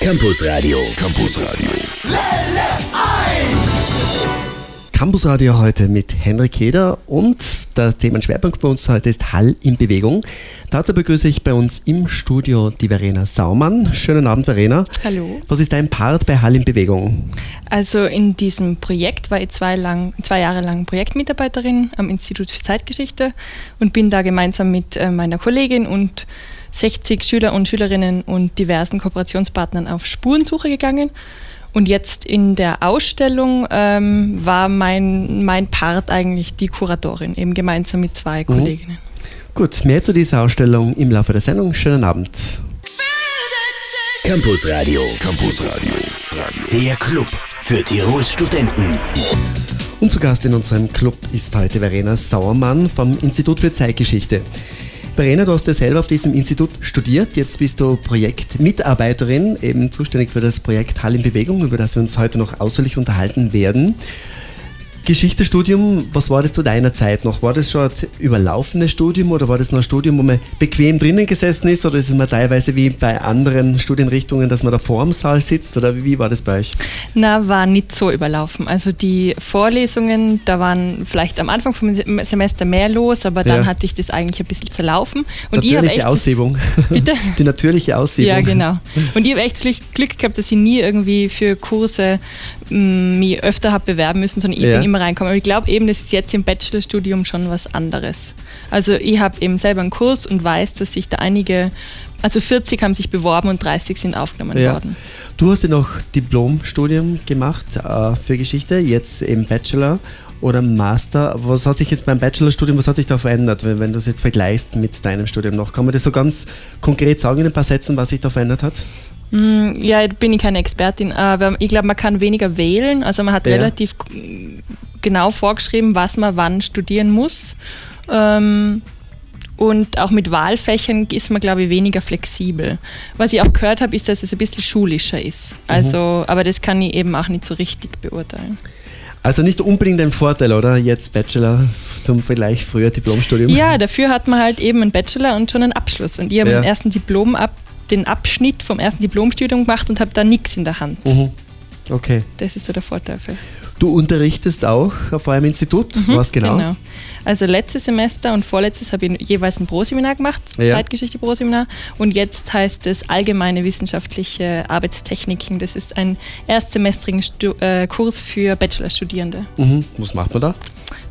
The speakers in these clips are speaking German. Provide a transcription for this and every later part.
Campus Radio. Campus Radio. Campus Radio heute mit Henrik Heder und der Themenschwerpunkt bei uns heute ist Hall in Bewegung. Dazu begrüße ich bei uns im Studio die Verena Saumann. Schönen Abend, Verena. Hallo. Was ist dein Part bei Hall in Bewegung? Also in diesem Projekt war ich zwei, lang, zwei Jahre lang Projektmitarbeiterin am Institut für Zeitgeschichte und bin da gemeinsam mit äh, meiner Kollegin und 60 Schüler und Schülerinnen und diversen Kooperationspartnern auf Spurensuche gegangen. Und jetzt in der Ausstellung ähm, war mein, mein Part eigentlich die Kuratorin, eben gemeinsam mit zwei mhm. Kolleginnen. Gut, mehr zu dieser Ausstellung im Laufe der Sendung. Schönen Abend. Campus Radio. Campus Radio. Der Club für Tirols Studenten. Und zu Gast in unserem Club ist heute Verena Sauermann vom Institut für Zeitgeschichte. Verena, du hast ja selber auf diesem Institut studiert. Jetzt bist du Projektmitarbeiterin, eben zuständig für das Projekt Hall in Bewegung, über das wir uns heute noch ausführlich unterhalten werden. Geschichtestudium, was war das zu deiner Zeit noch? War das schon ein überlaufenes Studium oder war das noch ein Studium, wo man bequem drinnen gesessen ist oder ist es mal teilweise wie bei anderen Studienrichtungen, dass man da vor dem Saal sitzt oder wie war das bei euch? Na, war nicht so überlaufen. Also die Vorlesungen, da waren vielleicht am Anfang vom Semester mehr los, aber dann ja. hatte ich das eigentlich ein bisschen zerlaufen. Und natürliche ich Aussiebung. Das, bitte? Die natürliche Aussiebung. Ja, genau. Und ich habe echt Glück gehabt, dass ich nie irgendwie für Kurse mich öfter habe bewerben müssen, sondern ich ja. bin immer reinkommen. Aber ich glaube eben, das ist jetzt im Bachelorstudium schon was anderes. Also ich habe eben selber einen Kurs und weiß, dass sich da einige, also 40 haben sich beworben und 30 sind aufgenommen ja. worden. Du hast ja noch Diplomstudium gemacht äh, für Geschichte, jetzt im Bachelor oder Master. Was hat sich jetzt beim Bachelorstudium, was hat sich da verändert, wenn, wenn du es jetzt vergleichst mit deinem Studium noch? Kann man das so ganz konkret sagen in ein paar Sätzen, was sich da verändert hat? Mm, ja, bin ich keine Expertin, aber ich glaube, man kann weniger wählen. Also man hat ja. relativ genau vorgeschrieben, was man wann studieren muss. Ähm, und auch mit Wahlfächern ist man, glaube ich, weniger flexibel. Was ich auch gehört habe, ist, dass es ein bisschen schulischer ist. Mhm. Also, mhm. aber das kann ich eben auch nicht so richtig beurteilen. Also nicht unbedingt ein Vorteil, oder? Jetzt Bachelor zum vielleicht früher Diplomstudium. Ja, dafür hat man halt eben einen Bachelor und schon einen Abschluss. Und ich habe ja. den ersten Diplom ab den Abschnitt vom ersten Diplomstudium gemacht und habe da nichts in der Hand. Mhm. Okay. Das ist so der Vorteil. Für. Du unterrichtest auch auf eurem Institut, mhm, was genau? Genau. Also letztes Semester und vorletztes habe ich jeweils ein Pro-Seminar gemacht, ja. Zeitgeschichte Pro-Seminar. Und jetzt heißt es Allgemeine wissenschaftliche Arbeitstechniken. Das ist ein erstsemestrigen Stu äh, Kurs für Bachelorstudierende. Mhm. Was macht man da?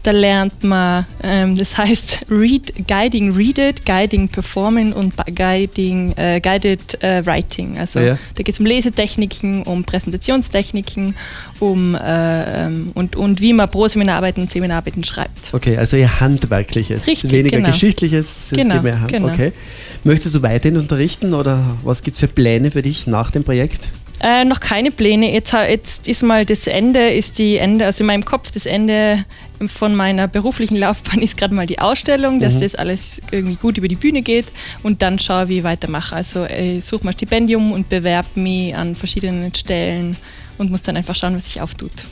Da lernt man, ähm, das heißt Read, Guiding Read It, Guiding Performing und Guiding, äh, Guided äh, Writing. Also ja. da geht es um Lesetechniken, um Präsentationstechniken, um äh, ähm, und, und wie man pro Seminararbeiten und Seminararbeiten schreibt. Okay, also eher handwerkliches, Richtig, weniger genau. geschichtliches, genau, mehr Hand. Genau. Okay. Möchtest du weiterhin unterrichten oder was gibt es für Pläne für dich nach dem Projekt? Äh, noch keine Pläne. Jetzt, jetzt ist mal das Ende, ist die Ende, also in meinem Kopf das Ende von meiner beruflichen Laufbahn ist gerade mal die Ausstellung, dass mhm. das alles irgendwie gut über die Bühne geht und dann schaue, wie ich weitermache. Also ich suche mal Stipendium und bewerbe mich an verschiedenen Stellen und muss dann einfach schauen, was sich auftut.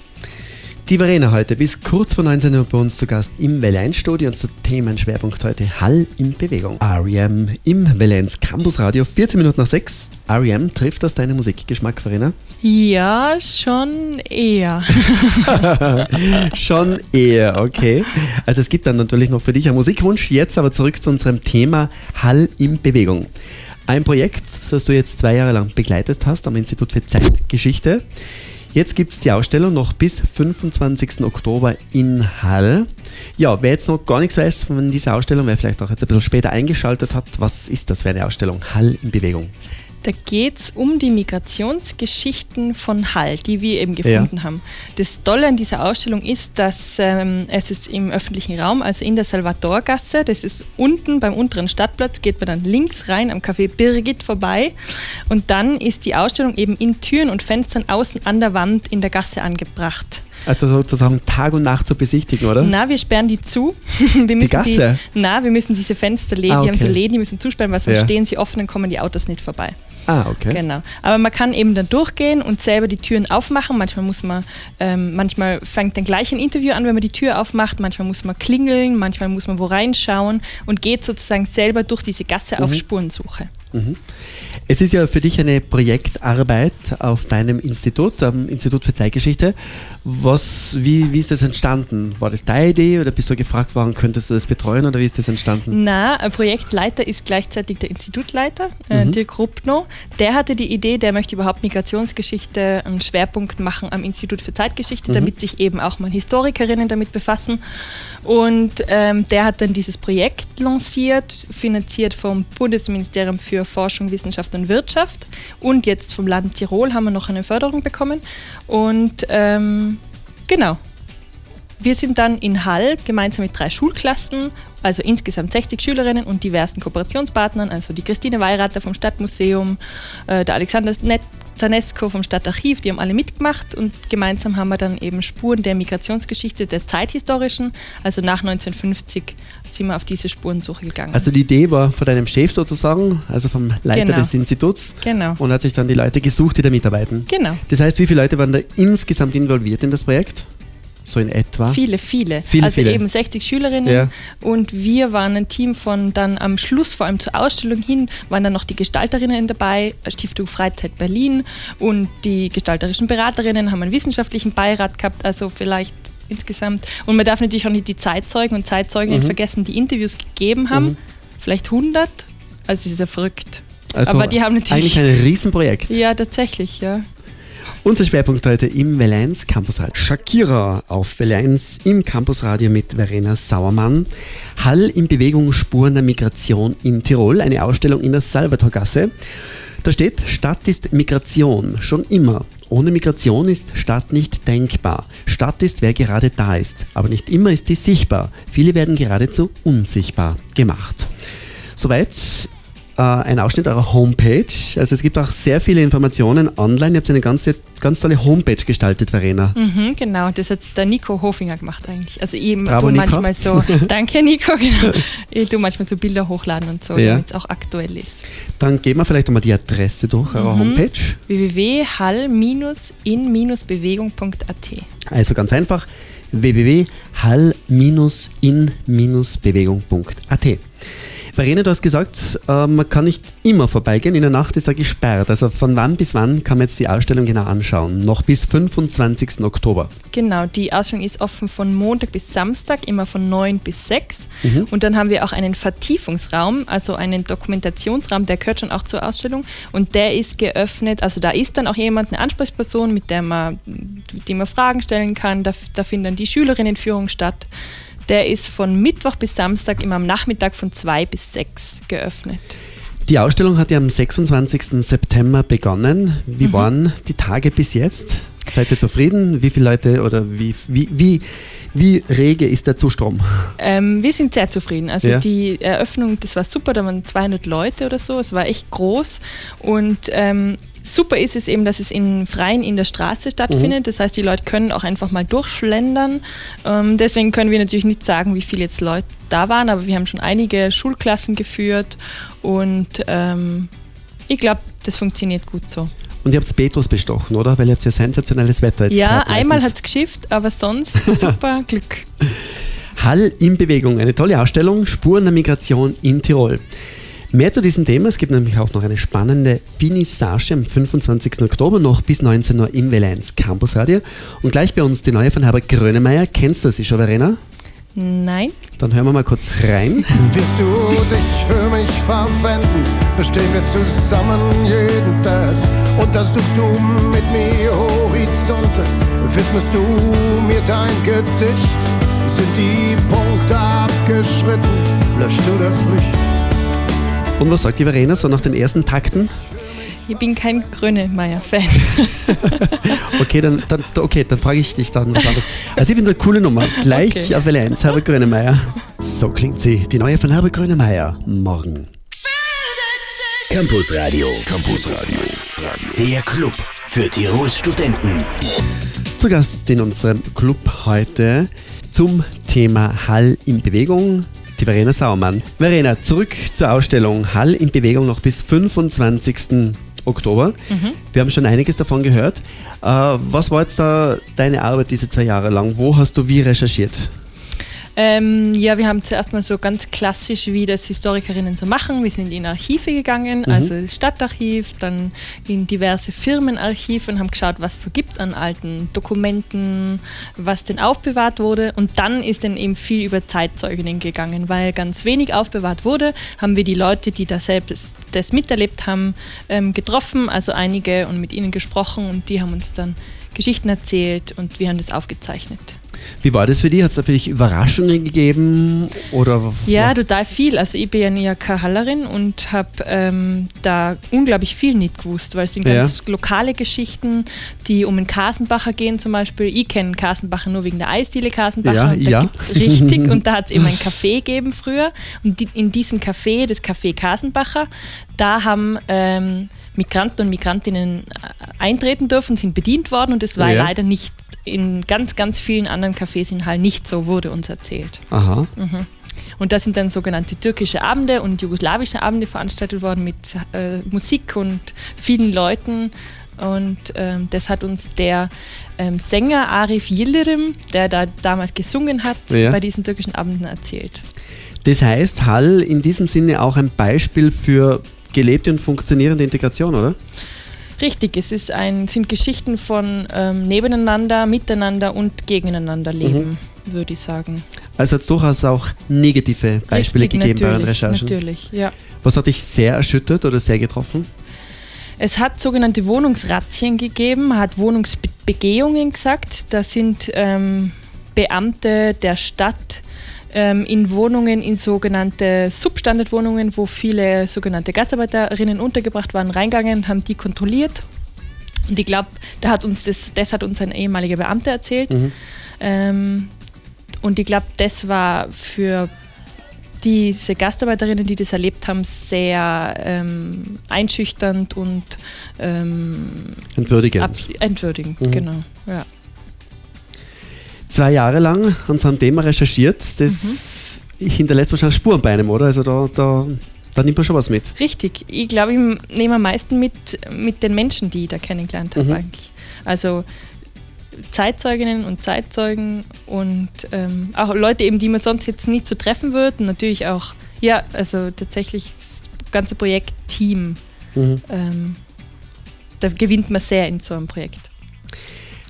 Die Verena heute bis kurz vor 19 Uhr bei uns zu Gast im Welle Studio und zu Themenschwerpunkt heute Hall in Bewegung. REM im Welle Campus Radio, 14 Minuten nach 6. REM, trifft das deinen Musikgeschmack, Verena? Ja, schon eher. schon eher, okay. Also es gibt dann natürlich noch für dich einen Musikwunsch. Jetzt aber zurück zu unserem Thema Hall in Bewegung. Ein Projekt, das du jetzt zwei Jahre lang begleitet hast am Institut für Zeitgeschichte. Jetzt gibt es die Ausstellung noch bis 25. Oktober in Hall. Ja, wer jetzt noch gar nichts weiß von dieser Ausstellung, wer vielleicht auch jetzt ein bisschen später eingeschaltet hat, was ist das für eine Ausstellung? Hall in Bewegung. Da geht es um die Migrationsgeschichten von Hall, die wir eben gefunden ja. haben. Das Tolle an dieser Ausstellung ist, dass ähm, es ist im öffentlichen Raum, also in der Salvadorgasse, das ist unten beim unteren Stadtplatz, geht man dann links rein am Café Birgit vorbei und dann ist die Ausstellung eben in Türen und Fenstern außen an der Wand in der Gasse angebracht. Also sozusagen Tag und Nacht zu besichtigen, oder? Na, wir sperren die zu. die Gasse? Die, na, wir müssen diese Fenster Läden, ah, okay. die haben so Läden, die müssen zusperren, weil sonst ja. stehen sie offen, dann kommen die Autos nicht vorbei. Ah, okay. Genau. Aber man kann eben dann durchgehen und selber die Türen aufmachen. Manchmal muss man, ähm, manchmal fängt dann gleich ein Interview an, wenn man die Tür aufmacht. Manchmal muss man klingeln, manchmal muss man wo reinschauen und geht sozusagen selber durch diese Gasse mhm. auf Spurensuche. Mhm. Es ist ja für dich eine Projektarbeit auf deinem Institut, am Institut für Zeitgeschichte. Was, wie, wie ist das entstanden? War das deine Idee oder bist du gefragt worden, könntest du das betreuen oder wie ist das entstanden? Na, ein Projektleiter ist gleichzeitig der Institutleiter, äh, mhm. Dirk Ruppno. Der hatte die Idee, der möchte überhaupt Migrationsgeschichte einen Schwerpunkt machen am Institut für Zeitgeschichte, mhm. damit sich eben auch mal Historikerinnen damit befassen. Und ähm, der hat dann dieses Projekt lanciert, finanziert vom Bundesministerium für Forschung, Wissenschaft und Wirtschaft. Und jetzt vom Land Tirol haben wir noch eine Förderung bekommen. Und ähm, genau. Wir sind dann in Hall gemeinsam mit drei Schulklassen, also insgesamt 60 Schülerinnen und diversen Kooperationspartnern, also die Christine Weirater vom Stadtmuseum, äh, der Alexander Zanesco vom Stadtarchiv, die haben alle mitgemacht und gemeinsam haben wir dann eben Spuren der Migrationsgeschichte der Zeithistorischen, also nach 1950 sind wir auf diese Spurensuche gegangen. Also die Idee war von deinem Chef sozusagen, also vom Leiter genau. des Instituts. Genau. Und hat sich dann die Leute gesucht, die da mitarbeiten. Genau. Das heißt, wie viele Leute waren da insgesamt involviert in das Projekt? So in etwa? Viele, viele. viele also viele. eben 60 Schülerinnen Ja. und wir waren ein Team von dann am Schluss, vor allem zur Ausstellung hin, waren dann noch die Gestalterinnen dabei, Stiftung Freizeit Berlin und die gestalterischen Beraterinnen haben einen wissenschaftlichen Beirat gehabt, also vielleicht insgesamt. Und man darf natürlich auch nicht die Zeitzeugen und Zeitzeuginnen Mhm. vergessen, die Interviews gegeben haben. Mhm. Vielleicht 100. Also es ist ja verrückt. Also Aber die haben natürlich- Eigentlich ein Riesenprojekt. Ja, tatsächlich, ja. Unser Schwerpunkt heute im Welle1 Campusradio. Shakira auf 1 im Campusradio mit Verena Sauermann. Hall in Bewegung Spuren der Migration in Tirol, eine Ausstellung in der Salvatorgasse. Da steht, Stadt ist Migration, schon immer. Ohne Migration ist Stadt nicht denkbar. Stadt ist, wer gerade da ist. Aber nicht immer ist die sichtbar. Viele werden geradezu unsichtbar gemacht. Soweit äh, ein Ausschnitt eurer Homepage. Also es gibt auch sehr viele Informationen online. Ihr habt eine ganze, ganz tolle Homepage gestaltet, Verena. Mhm, genau, das hat der Nico Hofinger gemacht eigentlich. Also eben Bravo, du Nico. manchmal so, danke Nico, genau. Ich tu manchmal so Bilder hochladen und so, Ja. damit es auch aktuell ist. Dann geben wir vielleicht einmal die Adresse durch eurer Homepage. www.hall-bewegung.at Also ganz einfach www.hall-in-bewegung.at. Verena, du hast gesagt, äh, man kann nicht immer vorbeigehen. In der Nacht ist er gesperrt. Also von wann bis wann kann man jetzt die Ausstellung genau anschauen? Noch bis 25. Oktober. Genau, die Ausstellung ist offen von Montag bis Samstag, immer von 9 bis 6. Mhm. Und dann haben wir auch einen Vertiefungsraum, also einen Dokumentationsraum, der gehört schon auch zur Ausstellung. Und der ist geöffnet, also da ist dann auch jemand, eine Ansprechperson, mit der man, dem man Fragen stellen kann. Da, da findet dann die Schülerinnenführung statt. Der ist von Mittwoch bis Samstag immer am Nachmittag von 2 bis 6 geöffnet. Die Ausstellung hat ja am 26. September begonnen. Wie waren die Tage bis jetzt? Seid ihr zufrieden? Wie viele Leute oder wie, wie, wie, wie rege ist der Zustrom? Ähm, wir sind sehr zufrieden. Also Ja. die Eröffnung, das war super, da waren 200 Leute oder so, es war echt groß und ähm, super ist es eben, dass es in Freien in der Straße stattfindet. Das heißt, die Leute können auch einfach mal durchschlendern. Ähm, deswegen können wir natürlich nicht sagen, wie viele jetzt Leute da waren, aber wir haben schon einige Schulklassen geführt und ähm, ich glaube, das funktioniert gut so. Und ihr habt Petrus bestochen, oder? Weil ihr habt ja sensationelles Wetter jetzt ja, gehabt einmal hat es geschifft, aber sonst super Glück. Hall in Bewegung, eine tolle Ausstellung, Spuren der Migration in Tirol. Mehr zu diesem Thema, es gibt nämlich auch noch eine spannende Finissage am 25. Oktober noch bis 19 Uhr im Welle1 Campus Radio. Und gleich bei uns die neue von Herbert Grönemeyer. Kennst du sie schon, Verena? Nein. Dann hören wir mal kurz rein. Wirst du dich für mich verwenden, bestehen wir zusammen jeden Tag. Untersuchst du mit mir Horizonte, widmest du mir dein Gedicht. Sind die Punkte abgeschritten, löscht du das Licht. Und was sagt die Verena so nach den ersten Takten? Ich bin kein Grönemeyer-Fan. Okay, dann, dann, okay, dann frage ich dich dann was anderes. Also ich finde eine coole Nummer. Gleich Okay. auf Welle 1, Herbert Grönemeyer. So klingt sie, die neue von Herbert Grönemeyer. Morgen. Campusradio. Campusradio. Der Club für Tirols Studenten. Zu Gast in unserem Club heute zum Thema Hall in Bewegung, die Verena Sauermann. Verena, zurück zur Ausstellung Hall in Bewegung noch bis 25. Oktober. Wir haben schon einiges davon gehört. Äh, was war jetzt da deine Arbeit diese zwei Jahre lang? Wo hast du wie recherchiert? Ähm, ja, wir haben zuerst mal so ganz klassisch, wie das Historikerinnen so machen. Wir sind in Archive gegangen, mhm. also das Stadtarchiv, dann in diverse Firmenarchive und haben geschaut, was es so gibt an alten Dokumenten, was denn aufbewahrt wurde. Und dann ist dann eben viel über Zeitzeuginnen gegangen, weil ganz wenig aufbewahrt wurde, haben wir die Leute, die da selbst das miterlebt haben, ähm, getroffen, also einige und mit ihnen gesprochen und die haben uns dann Geschichten erzählt und wir haben das aufgezeichnet. Wie war das für dich? Hat es da für dich Überraschungen gegeben? Oder ja, total viel. Also ich bin ja keine Hallerin und habe ähm, da unglaublich viel nicht gewusst, weil es sind ganz ja. lokale Geschichten, die um den Kasenbacher gehen zum Beispiel. Ich kenne Kasenbacher nur wegen der Eisdiele Kasenbacher ja, und da ja. gibt es richtig und da hat es eben ein Café gegeben früher und die, in diesem Café, das Café Kasenbacher, da haben ähm, Migranten und Migrantinnen äh, eintreten dürfen, sind bedient worden und es war ja. leider nicht in ganz, ganz vielen anderen Cafés in Hall nicht so, wurde uns erzählt. Aha. Mhm. Und da sind dann sogenannte türkische Abende und jugoslawische Abende veranstaltet worden mit äh, Musik und vielen Leuten. Und ähm, das hat uns der ähm, Sänger Arif Yildirim, der da damals gesungen hat, ja. bei diesen türkischen Abenden erzählt. Das heißt, Hall in diesem Sinne auch ein Beispiel für gelebte und funktionierende Integration, oder? Richtig, es ist ein, sind Geschichten von ähm, nebeneinander, miteinander und gegeneinander leben, mhm. würde ich sagen. Also hat es durchaus auch negative Beispiele Richtig, gegeben bei euren Recherchen. Natürlich, ja. Was hat dich sehr erschüttert oder sehr getroffen? Es hat sogenannte Wohnungsrazzien gegeben, hat Wohnungsbegehungen gesagt. Da sind ähm, Beamte der Stadt ähm, in Wohnungen, in sogenannte Substandardwohnungen, wo viele sogenannte Gastarbeiterinnen untergebracht waren, reingegangen, haben die kontrolliert. Und ich glaube, da hat uns das, das hat uns ein ehemaliger Beamter erzählt. Mhm. Ähm, und ich glaube, das war für diese Gastarbeiterinnen, die das erlebt haben, sehr ähm, einschüchternd und ähm, entwürdigend. entwürdigend, mhm. genau. Ja zwei Jahre lang an so einem Thema recherchiert. Das mhm. hinterlässt wahrscheinlich Spuren bei einem, oder? Also da, da, da nimmt man schon was mit. Richtig. Ich glaube, ich nehme am meisten mit, mit den Menschen, die ich da kennengelernt habe mhm. eigentlich. Also Zeitzeuginnen und Zeitzeugen und ähm, auch Leute eben, die man sonst jetzt nicht so treffen würde. Und natürlich auch, ja, also tatsächlich das ganze Projekt Team. Mhm. Ähm, da gewinnt man sehr in so einem Projekt.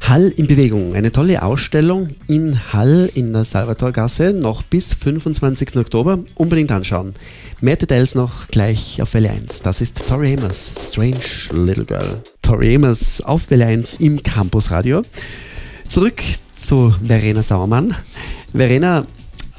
Hall in Bewegung, eine tolle Ausstellung in Hall in der Salvatorgasse, noch bis 25. Oktober. Unbedingt anschauen. Mehr Details noch gleich auf Welle 1. Das ist Tori Amos, Strange Little Girl. Tori Amos auf Welle 1 im Campusradio. Zurück zu Verena Sauermann. Verena,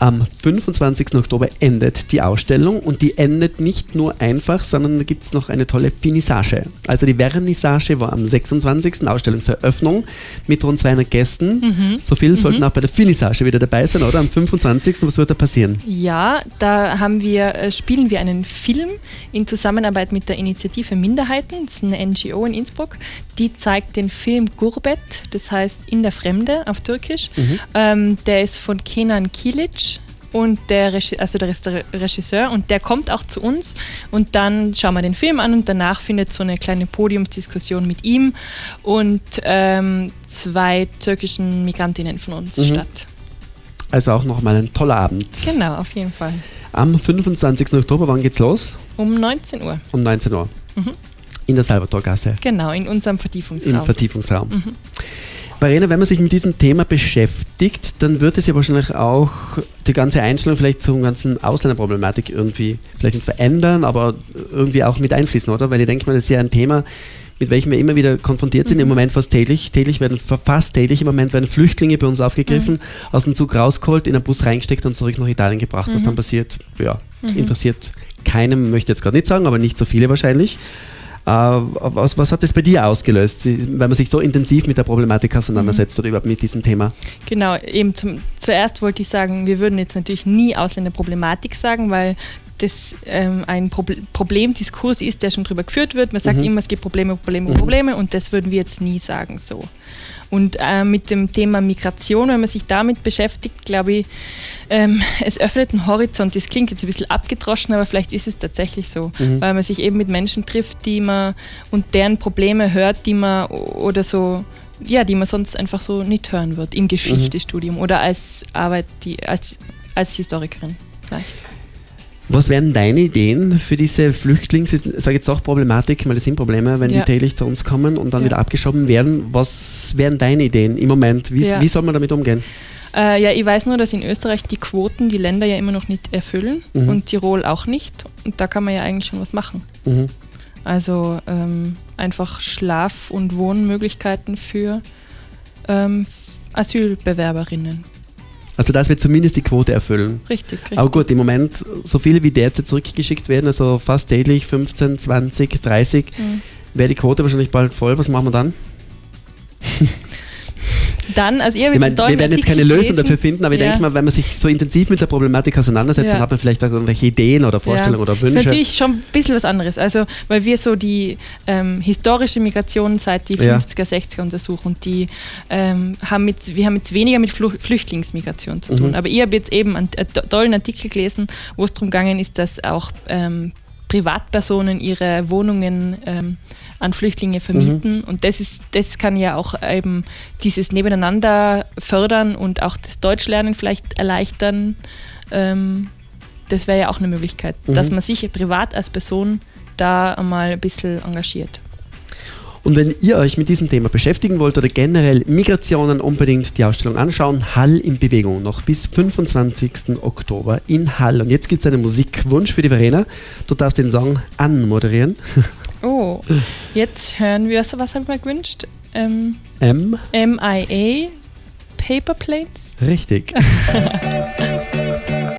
am 25. Oktober endet die Ausstellung und die endet nicht nur einfach, sondern da gibt es noch eine tolle Finissage. Also die Vernissage war am 26. Ausstellungseröffnung mit rund 200 Gästen. Mhm. So viele mhm. sollten auch bei der Finissage wieder dabei sein, oder? Am 25. Was wird da passieren? Ja, da haben wir, äh, spielen wir einen Film in Zusammenarbeit mit der Initiative Minderheiten, das ist eine NGO in Innsbruck. Die zeigt den Film Gurbet, das heißt In der Fremde auf Türkisch. Mhm. Ähm, der ist von Kenan Kilic und der, also der Regisseur und der kommt auch zu uns und dann schauen wir den Film an und danach findet so eine kleine Podiumsdiskussion mit ihm und ähm, zwei türkischen Migrantinnen von uns mhm. statt. Also auch nochmal ein toller Abend. Genau, auf jeden Fall. Am 25. Oktober, wann geht's los? Um 19 Uhr. Um 19 Uhr. Mhm. In der Salvatorgasse. Genau, in unserem Vertiefungsraum. Im Vertiefungsraum. Mhm. Verena, wenn man sich mit diesem Thema beschäftigt, dann wird es ja wahrscheinlich auch die ganze Einstellung vielleicht zur ganzen Ausländerproblematik irgendwie vielleicht nicht verändern, aber irgendwie auch mit einfließen, oder? Weil ich denke mal, das ist ja ein Thema, mit welchem wir immer wieder konfrontiert sind, mhm. im Moment fast täglich. Täglich werden, fast täglich im Moment werden Flüchtlinge bei uns aufgegriffen, mhm. aus dem Zug rausgeholt, in einen Bus reingesteckt und zurück nach Italien gebracht. Mhm. Was dann passiert, ja, mhm. interessiert keinem, möchte ich jetzt gerade nicht sagen, aber nicht so viele wahrscheinlich. Äh, was, was, hat das bei dir ausgelöst, wenn man sich so intensiv mit der Problematik auseinandersetzt mhm. oder überhaupt mit diesem Thema? Genau, eben zum, zuerst wollte ich sagen, wir würden jetzt natürlich nie Ausländerproblematik sagen, weil das ähm, ein Pro Problemdiskurs ist, der schon drüber geführt wird. Man sagt mhm. immer, es gibt Probleme, Probleme, mhm. Probleme und das würden wir jetzt nie sagen so. Und äh, mit dem Thema Migration, wenn man sich damit beschäftigt, glaube ich, ähm, es öffnet einen Horizont. Das klingt jetzt ein bisschen abgedroschen, aber vielleicht ist es tatsächlich so, mhm. weil man sich eben mit Menschen trifft, die man und deren Probleme hört, die man oder so ja, die man sonst einfach so nicht hören wird im Geschichtestudium oder als Arbeit, die, als, als Historikerin vielleicht. Was wären deine Ideen für diese Flüchtlings, sage jetzt auch Problematik, weil das sind Probleme, wenn Ja. die täglich zu uns kommen und dann Ja. wieder abgeschoben werden. Was wären deine Ideen im Moment? Wie, Ja. wie soll man damit umgehen? Äh, ja, ich weiß nur, dass in Österreich die Quoten die Länder ja immer noch nicht erfüllen Mhm. und Tirol auch nicht. Und da kann man ja eigentlich schon was machen. Mhm. Also ähm, einfach Schlaf- und Wohnmöglichkeiten für ähm, Asylbewerberinnen. Also das wird zumindest die Quote erfüllen. Richtig, richtig. Aber gut, im Moment, so viele wie derzeit zurückgeschickt werden, also fast täglich 15, 20, 30, Mhm. wäre die Quote wahrscheinlich bald voll. Was machen wir dann? Dann, also ihr habt Ich einen tollen wir werden jetzt keine Lösung dafür finden, aber ich Ja. denke mal, wenn man sich so intensiv mit der Problematik auseinandersetzt, Ja. dann hat man vielleicht auch irgendwelche Ideen oder Vorstellungen oder Ist Wünsche. natürlich schon ein bisschen was anderes. Also, weil wir so die ähm, historische Migration seit die Ja. 50er, 60er untersuchen und die ähm, haben mit, wir haben jetzt weniger mit Flu Flüchtlingsmigration zu tun. Mhm. Aber ich habe jetzt eben einen äh, tollen Artikel gelesen, wo es darum gegangen ist, dass auch ähm, Privatpersonen ihre Wohnungen ähm, an Flüchtlinge vermieten. Mhm. Und das ist, das kann ja auch eben dieses Nebeneinander fördern und auch das Deutschlernen vielleicht erleichtern. Ähm, das wäre ja auch eine Möglichkeit, Mhm. dass man sich privat als Person da einmal ein bisschen engagiert. Und wenn ihr euch mit diesem Thema beschäftigen wollt oder generell Migrationen, unbedingt die Ausstellung anschauen. Hall in Bewegung, noch bis 25. Oktober in Hall. Und jetzt gibt es einen Musikwunsch für die Verena. Du darfst den Song anmoderieren. Oh, jetzt hören wir, was habe ich mir gewünscht? Ähm, M, MIA, Paper Planes? richtig.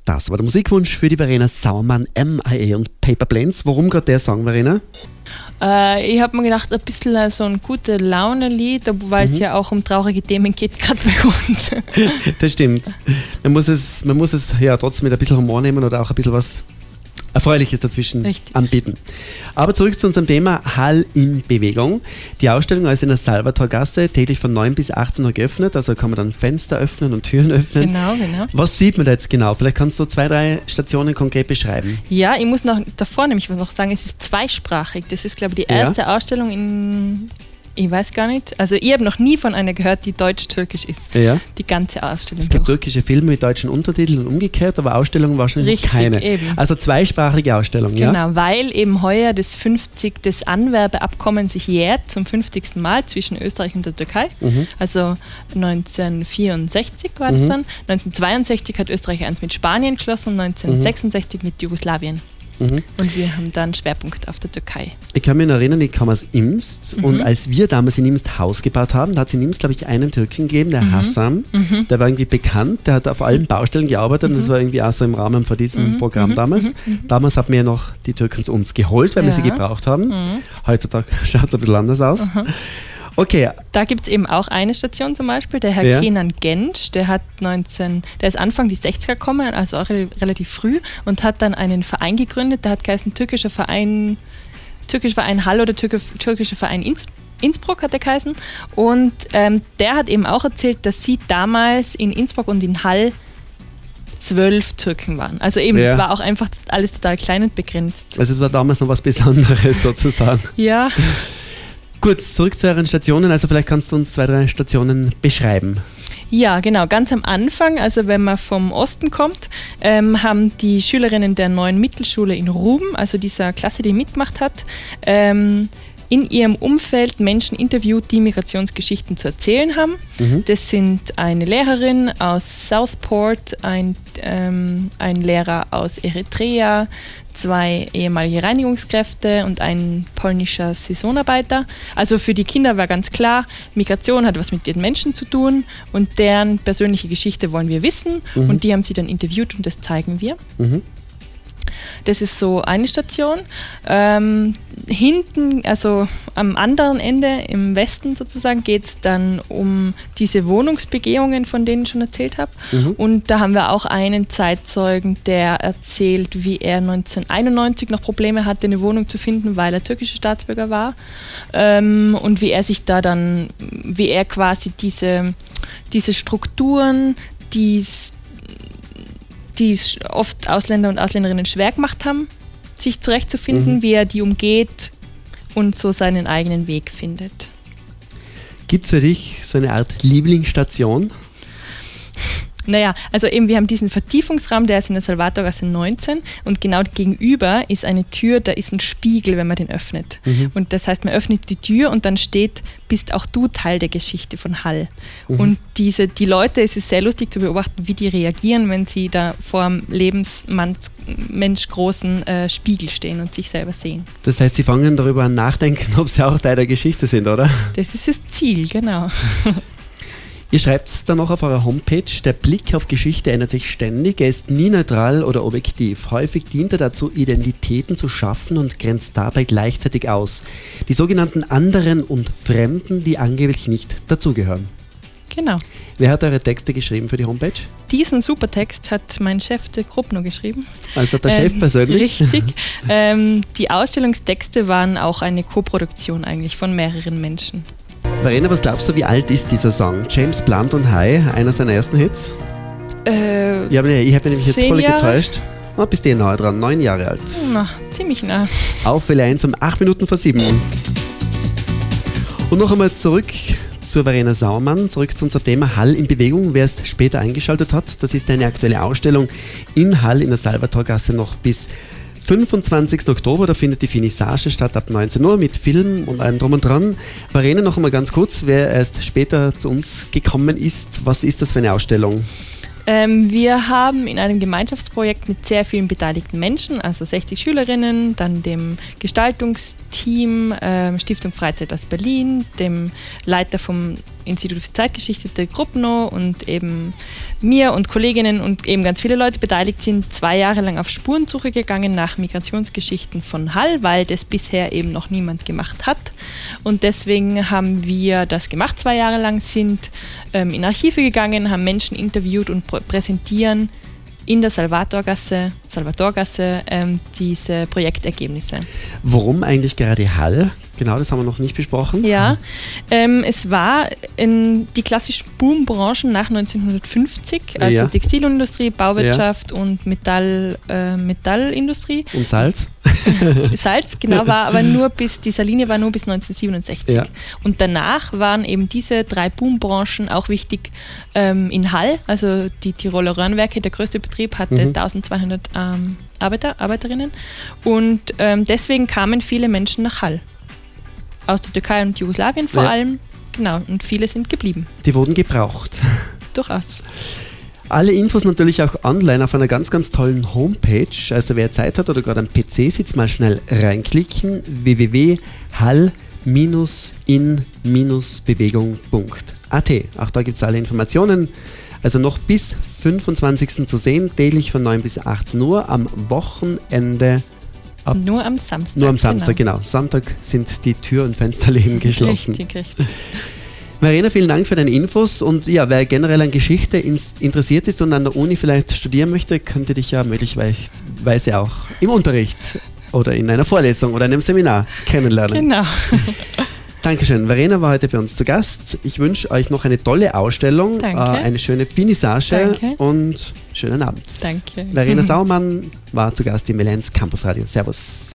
Das war der Musikwunsch für die Verena Sauermann, MIA und Paper Planes. Warum gerade der Song, Verena? Äh, ich habe mir gedacht, ein bisschen so ein gute Laune-Lied, weil Mhm. es ja auch um traurige Themen geht, gerade bei uns. Das stimmt. Man muss es, man muss es ja trotzdem mit ein bisschen Humor nehmen oder auch ein bisschen was Erfreuliches dazwischen Richtig. anbieten. Aber zurück zu unserem Thema Hall in Bewegung. Die Ausstellung ist in der Salvatorgasse täglich von 9 bis 18 Uhr geöffnet, also kann man dann Fenster öffnen und Türen öffnen. genau, genau. Was sieht man da jetzt genau? Vielleicht kannst du zwei, drei Stationen konkret beschreiben. Ja, ich muss noch davor nämlich was noch sagen, es ist zweisprachig. Das ist, glaube ich, die Ja. erste Ausstellung in, ich weiß gar nicht, also ich habe noch nie von einer gehört, die deutsch-türkisch ist. Ja. Die ganze Ausstellung. Es gibt durch. türkische Filme mit deutschen Untertiteln und umgekehrt, aber Ausstellungen wahrscheinlich Richtig, keine. eben. Also zweisprachige Ausstellung, ja? Genau, weil eben heuer das 50. das Anwerbeabkommen sich jährt zum 50. Mal zwischen Österreich und der Türkei. Mhm. Also 1964 war das Mhm. dann. 1962 hat Österreich eins mit Spanien geschlossen, 1966 mit Jugoslawien. Mhm. Und wir haben dann Schwerpunkt auf der Türkei. Ich kann mich erinnern, ich kam aus Imst Mhm. und als wir damals in Imst Haus gebaut haben, da hat es in Imst, glaube ich, einen Türken gegeben, Mhm. der Hassan, der war irgendwie bekannt, der hat auf allen Baustellen gearbeitet und das war irgendwie auch so im Rahmen von diesem Mhm. Programm Mhm. damals. Damals haben wir noch die Türken zu uns geholt, weil wir sie Ja. gebraucht haben. Mhm. Heutzutage schaut es ein bisschen anders aus. Okay, Da gibt es eben auch eine Station zum Beispiel, der Herr Ja. Kenan Gensch, der hat 19, der ist Anfang die 60er gekommen, also auch re relativ früh und hat dann einen Verein gegründet, der hat geheißen Türkischer Verein, Türkischer Verein Hall oder Türke, Türkischer Verein Inns, Innsbruck hat der geheißen und ähm, der hat eben auch erzählt, dass sie damals in Innsbruck und in Hall zwölf Türken waren. Also eben, Ja. es war auch einfach alles total klein und begrenzt. also es war damals noch was Besonderes sozusagen. Ja, Gut, zurück zu euren Stationen. Also vielleicht kannst du uns zwei, drei Stationen beschreiben. Ja, genau. Ganz am Anfang, also wenn man vom Osten kommt, ähm, haben die Schülerinnen der neuen Mittelschule in Ruben, also dieser Klasse, die mitgemacht hat, ähm, in ihrem Umfeld Menschen interviewt, die Migrationsgeschichten zu erzählen haben. Das sind eine Lehrerin aus Southport, ein, ähm, ein Lehrer aus Eritrea, zwei ehemalige Reinigungskräfte und ein polnischer Saisonarbeiter. Also für die Kinder war ganz klar, Migration hat was mit den Menschen zu tun und deren persönliche Geschichte wollen wir wissen und die haben sie dann interviewt und das zeigen wir. Mhm. Das ist so eine Station. Ähm, hinten, also am anderen Ende, im Westen sozusagen, geht es dann um diese Wohnungsbegehungen, von denen ich schon erzählt habe. Und da haben wir auch einen Zeitzeugen, der erzählt, wie er 1991 noch Probleme hatte, eine Wohnung zu finden, weil er türkischer Staatsbürger war. Ähm, und wie er sich da dann, wie er quasi diese, diese Strukturen, die es die es oft Ausländer und Ausländerinnen schwer gemacht haben, sich zurechtzufinden, wie er die umgeht und so seinen eigenen Weg findet. Gibt es für dich so eine Art Lieblingsstation? Naja, also eben, wir haben diesen Vertiefungsraum, der ist in der Salvatorgasse 19 und genau gegenüber ist eine Tür, da ist ein Spiegel, wenn man den öffnet. Mhm. Und das heißt, man öffnet die Tür und dann steht, bist auch du Teil der Geschichte von Hall. Mhm. Und diese, die Leute, es ist sehr lustig zu beobachten, wie die reagieren, wenn sie da vor einem lebensmenschgroßen äh, Spiegel stehen und sich selber sehen. Das heißt, sie fangen darüber an nachdenken, ob sie auch Teil der Geschichte sind, oder? Das ist das Ziel, genau. Ihr schreibt es dann noch auf eurer Homepage, der Blick auf Geschichte ändert sich ständig, er ist nie neutral oder objektiv. Häufig dient er dazu, Identitäten zu schaffen und grenzt dabei gleichzeitig aus. Die sogenannten anderen und Fremden, die angeblich nicht dazugehören. Genau. Wer hat eure Texte geschrieben für die Homepage? Diesen Supertext hat mein Chef, der Krupno, geschrieben. Also der Chef ähm, persönlich? Richtig. ähm, die Ausstellungstexte waren auch eine Koproduktion eigentlich von mehreren Menschen. Verena, was glaubst du, wie alt ist dieser Song? James Blunt und High, einer seiner ersten Hits? Äh, ich habe mich nämlich jetzt voll Jahre? getäuscht. Oh, bist du eh nahe dran, neun Jahre alt. Na, ziemlich nah. Auf Welle 1 um 8 Minuten vor 7. Und noch einmal zurück zur Verena Sauermann, zurück zu unserem Thema Hall in Bewegung. Wer es später eingeschaltet hat, das ist eine aktuelle Ausstellung in Hall in der Salvatorgasse noch bis 25. Oktober, da findet die Finissage statt ab 19 Uhr mit Film und allem drum und dran. Verena, noch einmal ganz kurz, wer erst später zu uns gekommen ist, was ist das für eine Ausstellung? Ähm, wir haben in einem Gemeinschaftsprojekt mit sehr vielen beteiligten Menschen, also 60 Schülerinnen, dann dem Gestaltungsteam ähm, Stiftung Freizeit aus Berlin, dem Leiter vom Institut für Zeitgeschichte der Gruppno und eben mir und Kolleginnen und eben ganz viele Leute beteiligt sind, zwei Jahre lang auf Spurensuche gegangen nach Migrationsgeschichten von Hall, weil das bisher eben noch niemand gemacht hat. Und deswegen haben wir das gemacht zwei Jahre lang, sind ähm, in Archive gegangen, haben Menschen interviewt und präsentieren in der Salvatorgasse, Salvatorgasse ähm, diese Projektergebnisse. Warum eigentlich gerade Hall? Genau, das haben wir noch nicht besprochen. Ja, ähm, es war in die klassischen Boombranchen nach 1950, also ja. Textilindustrie, Bauwirtschaft ja. und Metall, äh, Metallindustrie. Und Salz? Salz, genau, war aber nur bis, dieser Linie war nur bis 1967. Ja. Und danach waren eben diese drei Boombranchen auch wichtig ähm, in Hall, also die Tiroler Röhrenwerke, der größte Betrieb, hatte mhm. 1200 ähm, Arbeiter, Arbeiterinnen. Und ähm, deswegen kamen viele Menschen nach Hall aus der Türkei und Jugoslawien vor ja. allem. Genau, und viele sind geblieben. Die wurden gebraucht. Durchaus. Alle Infos natürlich auch online auf einer ganz, ganz tollen Homepage. Also wer Zeit hat oder gerade am PC sitzt, mal schnell reinklicken. www.hall-in-bewegung.at. Auch da gibt es alle Informationen. Also noch bis 25. zu sehen, täglich von 9 bis 18 Uhr, am Wochenende Ab nur am Samstag. Nur am Samstag, genau. genau. Sonntag sind die Tür- und Fensterläden geschlossen. Richtig, richtig. Marina, vielen Dank für deine Infos und ja, wer generell an Geschichte interessiert ist und an der Uni vielleicht studieren möchte, könnte dich ja möglicherweise auch im Unterricht oder in einer Vorlesung oder einem Seminar kennenlernen. Genau. Dankeschön. Verena war heute bei uns zu Gast. Ich wünsche euch noch eine tolle Ausstellung, Danke. Äh, eine schöne Finissage Danke. und schönen Abend. Danke. Verena Sauermann war zu Gast im Melenz Campus Radio. Servus.